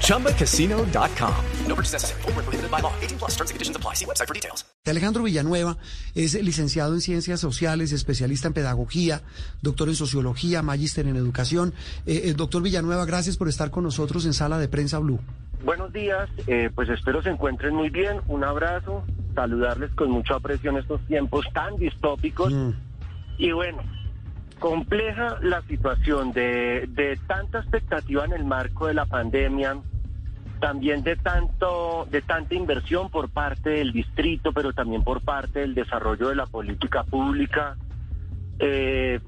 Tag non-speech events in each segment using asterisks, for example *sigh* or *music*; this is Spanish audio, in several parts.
ChumbaCasino.com. No purchase necessary. Full prohibited by law. 18 plus terms and conditions apply. See website for details. Alejandro Villanueva es licenciado en Ciencias Sociales, especialista en Pedagogía, doctor en Sociología, magíster en Educación. Eh, eh, doctor Villanueva, gracias por estar con nosotros en Sala de Prensa Blue. Buenos días, eh, pues espero se encuentren muy bien. Un abrazo, saludarles con mucho aprecio en estos tiempos tan distópicos. Mm. Y bueno, compleja la situación de, de tanta expectativa en el marco de la pandemia, también de tanto de tanta inversión por parte del distrito, pero también por parte del desarrollo de la política pública. Eh,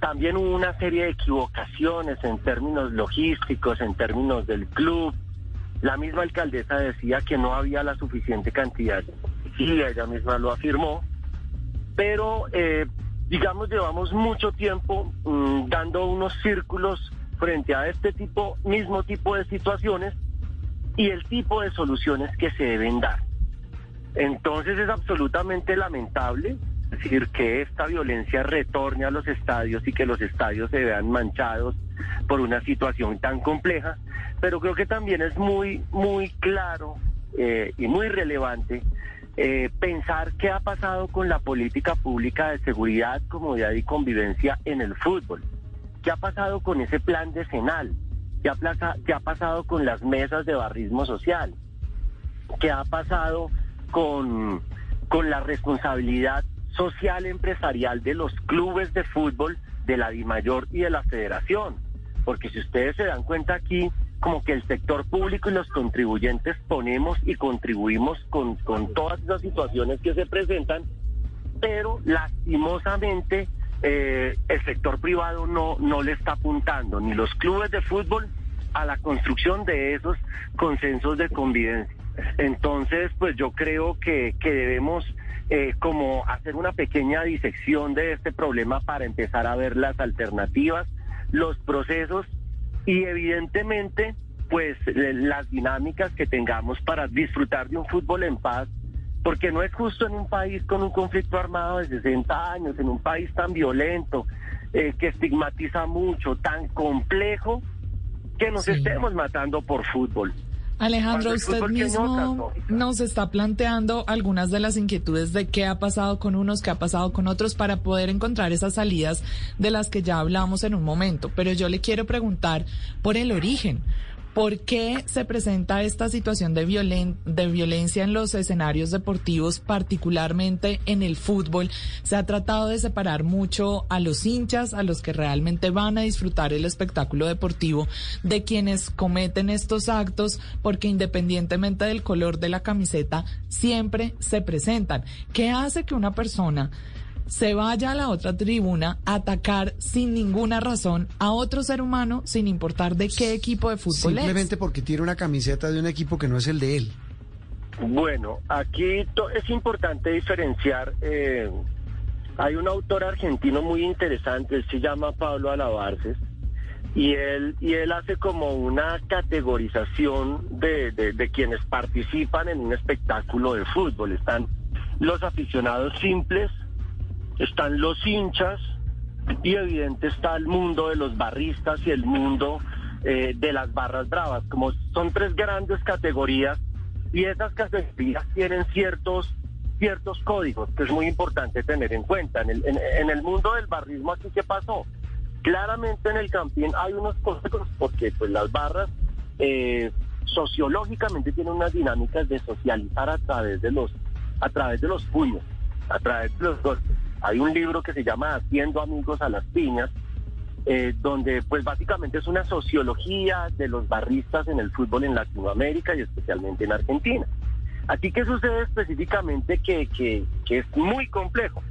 también hubo una serie de equivocaciones en términos logísticos, en términos del club. La misma alcaldesa decía que no había la suficiente cantidad. Sí, ella misma lo afirmó. Pero, eh, digamos, llevamos mucho tiempo mm, dando unos círculos frente a este tipo, mismo tipo de situaciones y el tipo de soluciones que se deben dar. Entonces es absolutamente lamentable decir que esta violencia retorne a los estadios y que los estadios se vean manchados por una situación tan compleja, pero creo que también es muy, muy claro eh, y muy relevante eh, pensar qué ha pasado con la política pública de seguridad, comodidad y convivencia en el fútbol. ¿Qué ha pasado con ese plan decenal? ¿Qué ha, qué ha pasado con las mesas de barrismo social? ¿Qué ha pasado con, con la responsabilidad social empresarial de los clubes de fútbol, de la DIMAYOR y de la federación? Porque si ustedes se dan cuenta aquí, como que el sector público y los contribuyentes ponemos y contribuimos con, con todas esas situaciones que se presentan, pero lastimosamente eh, el sector privado no, no le está apuntando, ni los clubes de fútbol, a la construcción de esos consensos de convivencia. Entonces, pues yo creo que, que debemos eh, como hacer una pequeña disección de este problema para empezar a ver las alternativas, los procesos y evidentemente pues las dinámicas que tengamos para disfrutar de un fútbol en paz, porque no es justo en un país con un conflicto armado de 60 años, en un país tan violento, eh, que estigmatiza mucho, tan complejo, que nos Sí. estemos matando por fútbol. Alejandro, usted mismo nos está planteando algunas de las inquietudes de qué ha pasado con unos, qué ha pasado con otros, para poder encontrar esas salidas de las que ya hablamos en un momento. Pero yo le quiero preguntar por el origen. ¿Por qué se presenta esta situación de, violen- de violencia en los escenarios deportivos, particularmente en el fútbol? Se ha tratado de separar mucho a los hinchas, a los que realmente van a disfrutar el espectáculo deportivo, de quienes cometen estos actos, porque independientemente del color de la camiseta, siempre se presentan. ¿Qué hace que una persona se vaya a la otra tribuna a atacar sin ninguna razón a otro ser humano sin importar de qué equipo de fútbol Simplemente porque tiene una camiseta de un equipo que no es el de él. Bueno, aquí es importante diferenciar. eh, hay un autor argentino muy interesante, él se llama Pablo Alabarces, y él, y él hace como una categorización de, de- de quienes participan en un espectáculo de fútbol. Están los aficionados simples, están los hinchas, y evidente está el mundo de los barristas y el mundo eh, de las barras bravas. Como son tres grandes categorías y esas categorías tienen ciertos ciertos códigos que es muy importante tener en cuenta. En el, mundo del barrismo aquí qué pasó. Claramente en el campín hay unos códigos porque pues las barras eh, sociológicamente tienen unas dinámicas de socializar a través de los a través de los puños, a través de los golpes. Hay un libro que se llama Haciendo amigos a las piñas, eh, donde pues básicamente es una sociología de los barristas en el fútbol en Latinoamérica y especialmente en Argentina. Aquí, ¿qué sucede específicamente que, que, que es muy complejo?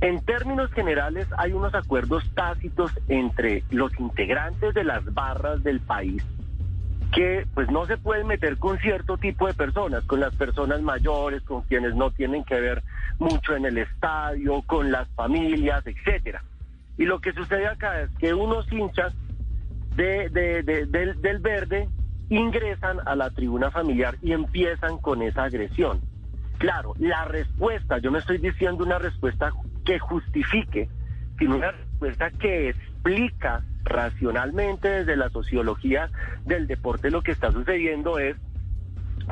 En términos generales, hay unos acuerdos tácitos entre los integrantes de las barras del país que pues no se pueden meter con cierto tipo de personas, con las personas mayores, con quienes no tienen que ver mucho en el estadio, con las familias, etcétera. Y lo que sucede acá es que unos hinchas de, del, del verde ingresan a la tribuna familiar y empiezan con esa agresión. Claro, la respuesta, yo no estoy diciendo una respuesta que justifique, sino una respuesta que explica racionalmente desde la sociología del deporte lo que está sucediendo es,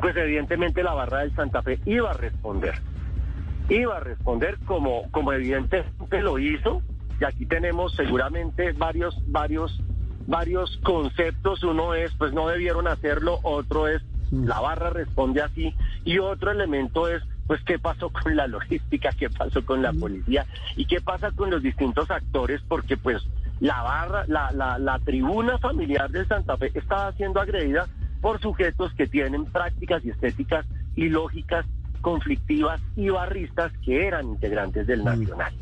pues evidentemente la barra del Santa Fe iba a responder. Iba a responder como, como evidentemente lo hizo, y aquí tenemos seguramente varios, varios, varios conceptos. Uno es, pues no debieron hacerlo, otro es, mm. la barra responde así, y otro elemento es, pues qué pasó *laughs* con la logística, qué pasó con la mm. policía y qué pasa con los distintos actores, porque pues la barra, la, la, la tribuna familiar de Santa Fe estaba siendo agredida por sujetos que tienen prácticas y estéticas ilógicas, conflictivas y barristas que eran integrantes del mm. Nacional.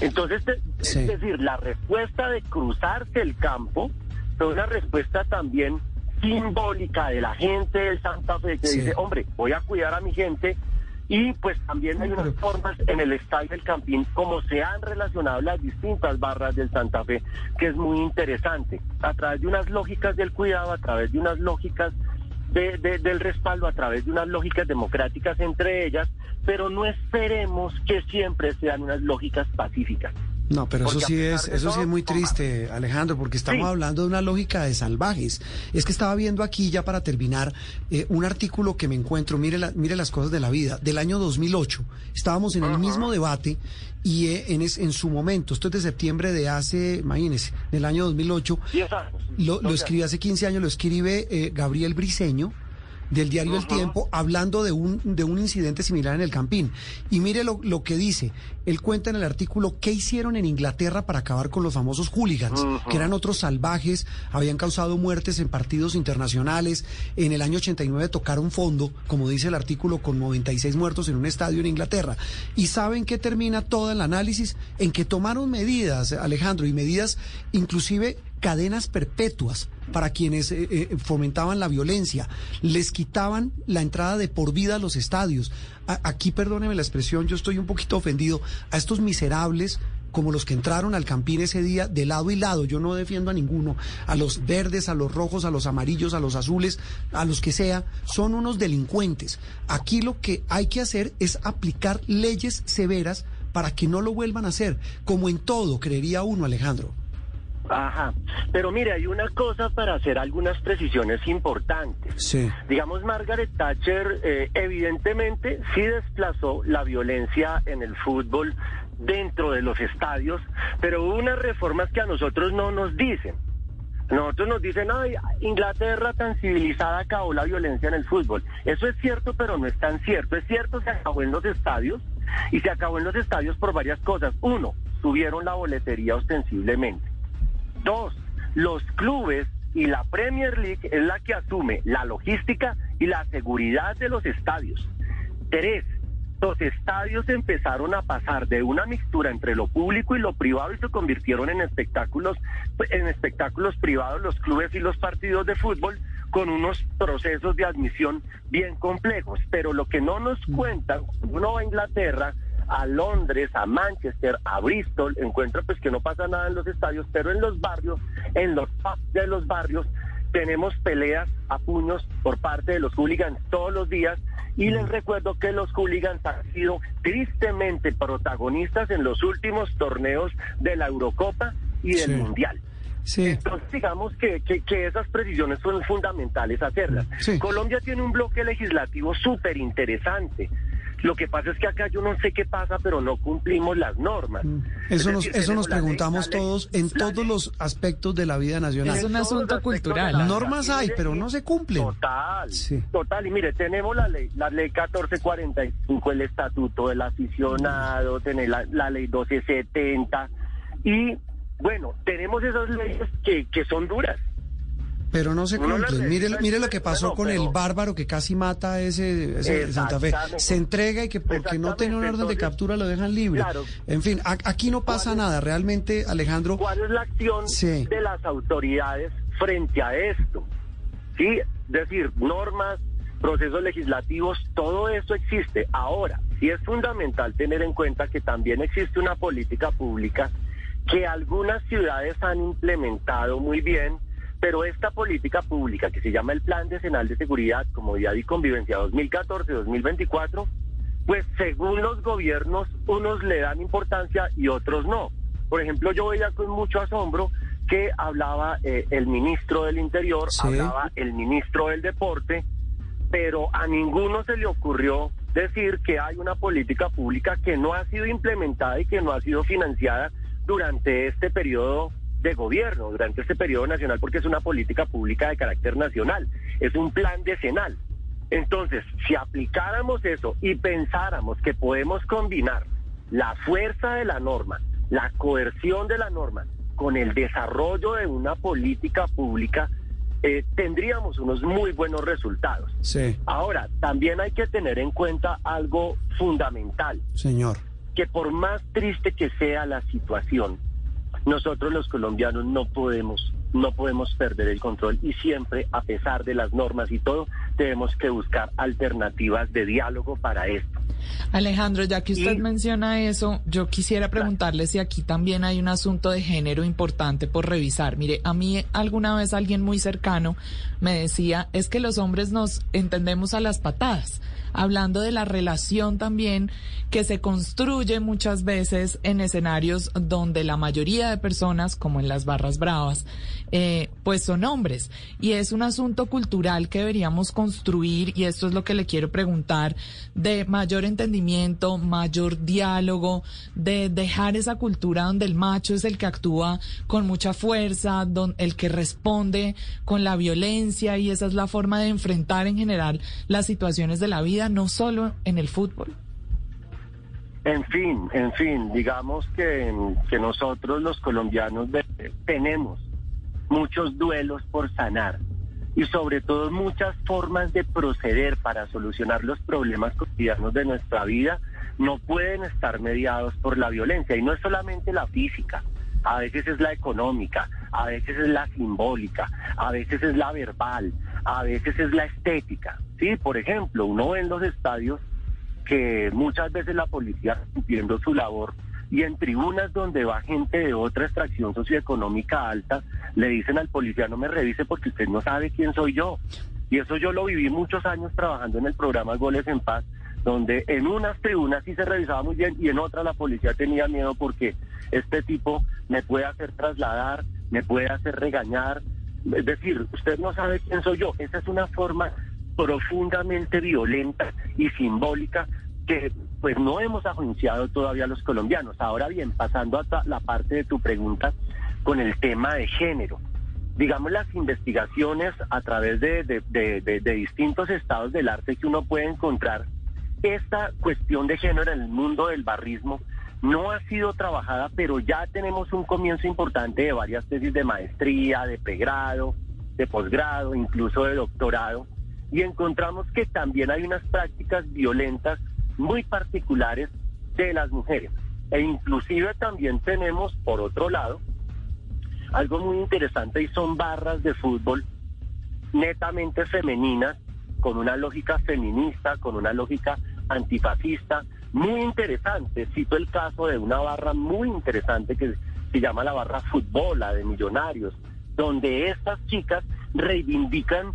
Entonces, es decir, la respuesta de cruzarse el campo fue una respuesta también simbólica de la gente del Santa Fe que dice, hombre, voy a cuidar a mi gente y pues también hay unas formas en el estadio del Campín, como se han relacionado las distintas barras del Santa Fe, que es muy interesante, a través de unas lógicas del cuidado, a través de unas lógicas de, del respaldo, a través de unas lógicas democráticas entre ellas, pero no esperemos que siempre sean unas lógicas pacíficas. No, pero eso sí es, eso sí es muy triste, Alejandro, porque estamos hablando de una lógica de salvajes. Es que estaba viendo aquí ya para terminar eh, un artículo que me encuentro, mire, mire las cosas de la vida, del año 2008. Estábamos en el mismo debate y eh, en, en su momento, esto es de septiembre de hace, imagínese, del año 2008, lo, lo escribe hace 15 años, lo escribe eh, Gabriel Briseño del diario El Tiempo hablando de un, de un incidente similar en el Campín. Y mire lo, lo, que dice. Él cuenta en el artículo qué hicieron en Inglaterra para acabar con los famosos hooligans, que eran otros salvajes, habían causado muertes en partidos internacionales. En el año 89 tocaron fondo, como dice el artículo, con 96 muertos en un estadio en Inglaterra. ¿Y saben qué termina todo el análisis? En que tomaron medidas, Alejandro, y medidas inclusive cadenas perpetuas para quienes eh, eh, fomentaban la violencia, les quitaban la entrada de por vida a los estadios. aquí, perdóneme la expresión, yo estoy un poquito ofendido a estos miserables como los que entraron al Campín ese día de lado y lado, yo no defiendo a ninguno, a los verdes, a los rojos, a los amarillos, a los azules, a los que sea, son unos delincuentes. Aquí lo que hay que hacer es aplicar leyes severas para que no lo vuelvan a hacer, como en todo, creería uno, Alejandro. Ajá, pero mire, hay una cosa para hacer algunas precisiones importantes. Sí. Digamos, Margaret Thatcher eh, evidentemente sí desplazó la violencia en el fútbol dentro de los estadios, pero hubo unas reformas que a nosotros no nos dicen. Nosotros nos dicen, ay, Inglaterra tan civilizada acabó la violencia en el fútbol. Eso es cierto, pero no es tan cierto. Es cierto, se acabó en los estadios y se acabó en los estadios por varias cosas. Uno, subieron la boletería ostensiblemente. Dos, los clubes y la Premier League es la que asume la logística y la seguridad de los estadios. Tres, los estadios empezaron a pasar de una mixtura entre lo público y lo privado y se convirtieron en espectáculos en espectáculos privados los clubes y los partidos de fútbol con unos procesos de admisión bien complejos, pero lo que no nos cuentan, uno va a Inglaterra a Londres, a Manchester, a Bristol, encuentra pues que no pasa nada en los estadios, pero en los barrios, en los pubs de los barrios, tenemos peleas a puños por parte de los hooligans todos los días y les recuerdo que los hooligans han sido tristemente protagonistas en los últimos torneos de la Eurocopa y del Mundial. Sí. Entonces, digamos que, que, esas precisiones son fundamentales hacerlas. Colombia tiene un bloque legislativo súper interesante. Lo que pasa es que acá yo no sé qué pasa, pero no cumplimos las normas. Mm. Eso nos, eso nos preguntamos todos en todos los aspectos de la vida nacional. Es un asunto cultural. Normas hay, pero no se cumplen. Total, total. Y mire, tenemos la ley, la ley 1445, el estatuto del aficionado, tenemos la, la ley 1270 y bueno, tenemos esas leyes que, que son duras. Pero no se cumplen. Mire, mire lo que pasó con el bárbaro que casi mata a ese, ese Santa Fe. Se entrega y que porque no tiene un orden de captura lo dejan libre. En fin, aquí no pasa nada. Realmente, Alejandro. ¿Cuál es la acción de las autoridades frente a esto? Sí, decir, normas, procesos legislativos, todo eso existe. Ahora, sí es fundamental tener en cuenta que también existe una política pública que algunas ciudades han implementado muy bien, pero esta política pública que se llama el Plan Decenal de Seguridad, Comodidad y Convivencia 2014-2024, pues según los gobiernos, unos le dan importancia y otros no. Por ejemplo, yo veía con mucho asombro que hablaba eh, el ministro del Interior, hablaba el ministro del Deporte, pero a ninguno se le ocurrió decir que hay una política pública que no ha sido implementada y que no ha sido financiada durante este periodo de gobierno, durante este periodo nacional, porque es una política pública de carácter nacional, es un plan decenal. Entonces, si aplicáramos eso y pensáramos que podemos combinar la fuerza de la norma, la coerción de la norma, con el desarrollo de una política pública, eh, tendríamos unos muy buenos resultados. Sí. Ahora, también hay que tener en cuenta algo fundamental. Señor. Que por más triste que sea la situación, nosotros los colombianos no podemos, no podemos perder el control y siempre, a pesar de las normas y todo, tenemos que buscar alternativas de diálogo para esto. Alejandro, ya que usted menciona eso, yo quisiera preguntarle si aquí también hay un asunto de género importante por revisar. Mire, a mí alguna vez alguien muy cercano me decía, es que los hombres nos entendemos a las patadas hablando de la relación también que se construye muchas veces en escenarios donde la mayoría de personas, como en las barras bravas, eh, pues son hombres. Y es un asunto cultural que deberíamos construir, y esto es lo que le quiero preguntar, de mayor entendimiento, mayor diálogo, de dejar esa cultura donde el macho es el que actúa con mucha fuerza, el que responde con la violencia, y esa es la forma de enfrentar en general las situaciones de la vida no solo en el fútbol. En fin, en fin, digamos que, nosotros los colombianos tenemos muchos duelos por sanar y sobre todo muchas formas de proceder para solucionar los problemas cotidianos de nuestra vida no pueden estar mediados por la violencia y no es solamente la física, a veces es la económica, a veces es la simbólica, a veces es la verbal, a veces es la estética. Sí, por ejemplo, uno ve en los estadios que muchas veces la policía cumpliendo su labor y en tribunas donde va gente de otra extracción socioeconómica alta, le dicen al policía no me revise porque usted no sabe quién soy yo. Y eso yo lo viví muchos años trabajando en el programa Goles en Paz, donde en unas tribunas sí se revisaba muy bien y en otras la policía tenía miedo porque este tipo me puede hacer trasladar, me puede hacer regañar. Es decir, usted no sabe quién soy yo. Esa es una forma profundamente violenta y simbólica que pues no hemos ajuiciado todavía los colombianos. Ahora bien, pasando a la parte de tu pregunta con el tema de género. Digamos, las investigaciones a través de, de distintos estados del arte que uno puede encontrar, esta cuestión de género en el mundo del barrismo no ha sido trabajada, pero ya tenemos un comienzo importante de varias tesis de maestría, de pregrado, de posgrado, incluso de doctorado, y encontramos que también hay unas prácticas violentas muy particulares de las mujeres. E inclusive también tenemos, por otro lado, algo muy interesante y son barras de fútbol netamente femeninas, con una lógica feminista, con una lógica antifascista, muy interesante. Cito el caso de una barra muy interesante que se llama la barra fútbol, de Millonarios, donde estas chicas reivindican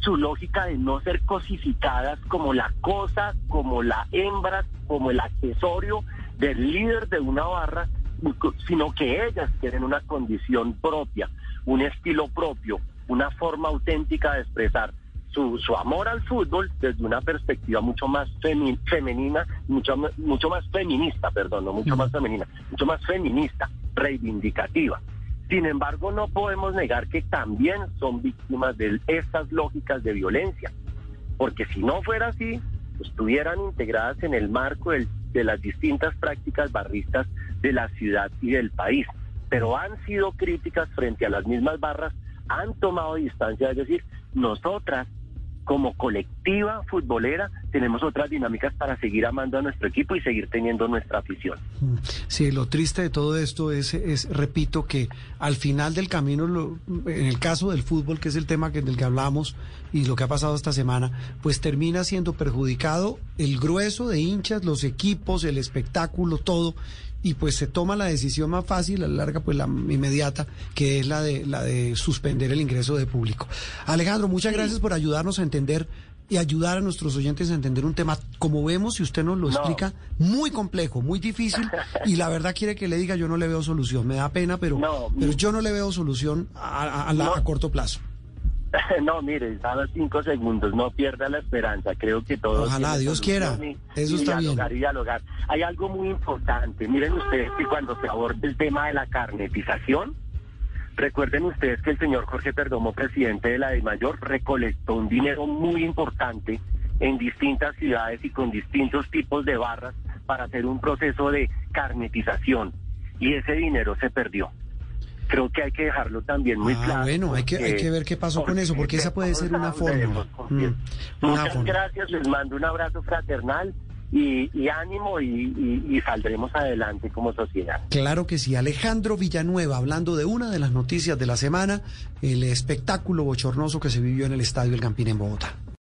su lógica de no ser cosificadas como la cosa, como la hembra, como el accesorio del líder de una barra, sino que ellas quieren una condición propia, un estilo propio, una forma auténtica de expresar su, su amor al fútbol desde una perspectiva mucho más femenina, mucho, mucho más feminista, perdón, no mucho más femenina, mucho más feminista, reivindicativa. Sin embargo, no podemos negar que también son víctimas de estas lógicas de violencia, porque si no fuera así, estuvieran integradas en el marco de las distintas prácticas barristas de la ciudad y del país, pero han sido críticas frente a las mismas barras, han tomado distancia, es decir, nosotras como colectivo, deportiva, futbolera, tenemos otras dinámicas para seguir amando a nuestro equipo y seguir teniendo nuestra afición. Mm, sí, lo triste de todo esto es, es repito, que al final del camino, lo, en el caso del fútbol, que es el tema del que hablamos y lo que ha pasado esta semana, pues termina siendo perjudicado el grueso de hinchas, los equipos, el espectáculo, todo y pues se toma la decisión más fácil, a la larga, pues la inmediata, que es la de la de suspender el ingreso de público. Alejandro, muchas gracias por ayudarnos a entender y ayudar a nuestros oyentes a entender un tema, como vemos, si usted nos lo explica, muy complejo, muy difícil, y la verdad quiere que le diga, yo no le veo solución. Me da pena, pero, pero yo no le veo solución a, a corto plazo. *laughs* No, mire, a los cinco segundos, no pierda la esperanza. Creo que todos. Ojalá, Dios quiera. Eso está dialogar bien. Y dialogar. Hay algo muy importante. Miren ustedes que cuando se aborda el tema de la carnetización, recuerden ustedes que el señor Jorge Perdomo, presidente de la de Mayor, recolectó un dinero muy importante en distintas ciudades y con distintos tipos de barras para hacer un proceso de carnetización. Y ese dinero se perdió creo que hay que dejarlo también muy ah, claro. Bueno, hay que, hay que ver qué pasó con eso, porque esa puede ser una forma. Mm, Muchas gracias, les mando un abrazo fraternal. Y, ánimo y, y, saldremos adelante como sociedad. Claro que sí. Alejandro Villanueva, hablando de una de las noticias de la semana, el espectáculo bochornoso que se vivió en el Estadio El Campín en Bogotá.